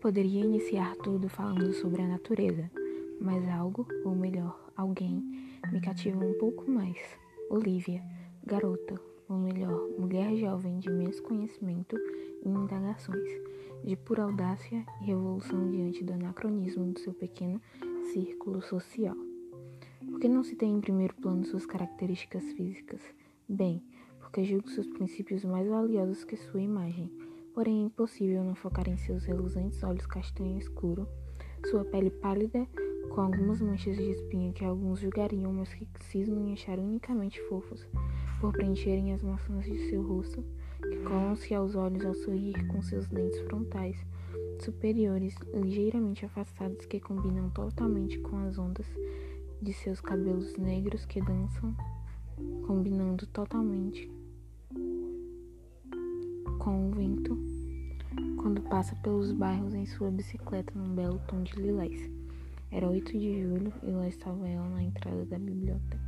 poderia iniciar tudo falando sobre a natureza, mas algo, ou melhor, alguém, me cativa um pouco mais. Olivia, garota, ou melhor, mulher jovem de imenso conhecimento e indagações, de pura audácia e revolução diante do anacronismo do seu pequeno círculo social. Por que não se tem em primeiro plano suas características físicas? Bem, porque julgo seus princípios mais valiosos que sua imagem. Porém, é impossível não focar em seus reluzentes olhos castanho escuro, sua pele pálida com algumas manchas de espinho que alguns julgariam, mas que cismam em achar unicamente fofos, por preencherem as maçãs de seu rosto, que colam-se aos olhos ao sorrir com seus dentes frontais superiores ligeiramente afastados que combinam totalmente com as ondas de seus cabelos negros que dançam, combinando totalmente com o vento quando passa pelos bairros em sua bicicleta num belo tom de lilás. Era 8 de julho e lá estava ela na entrada da biblioteca.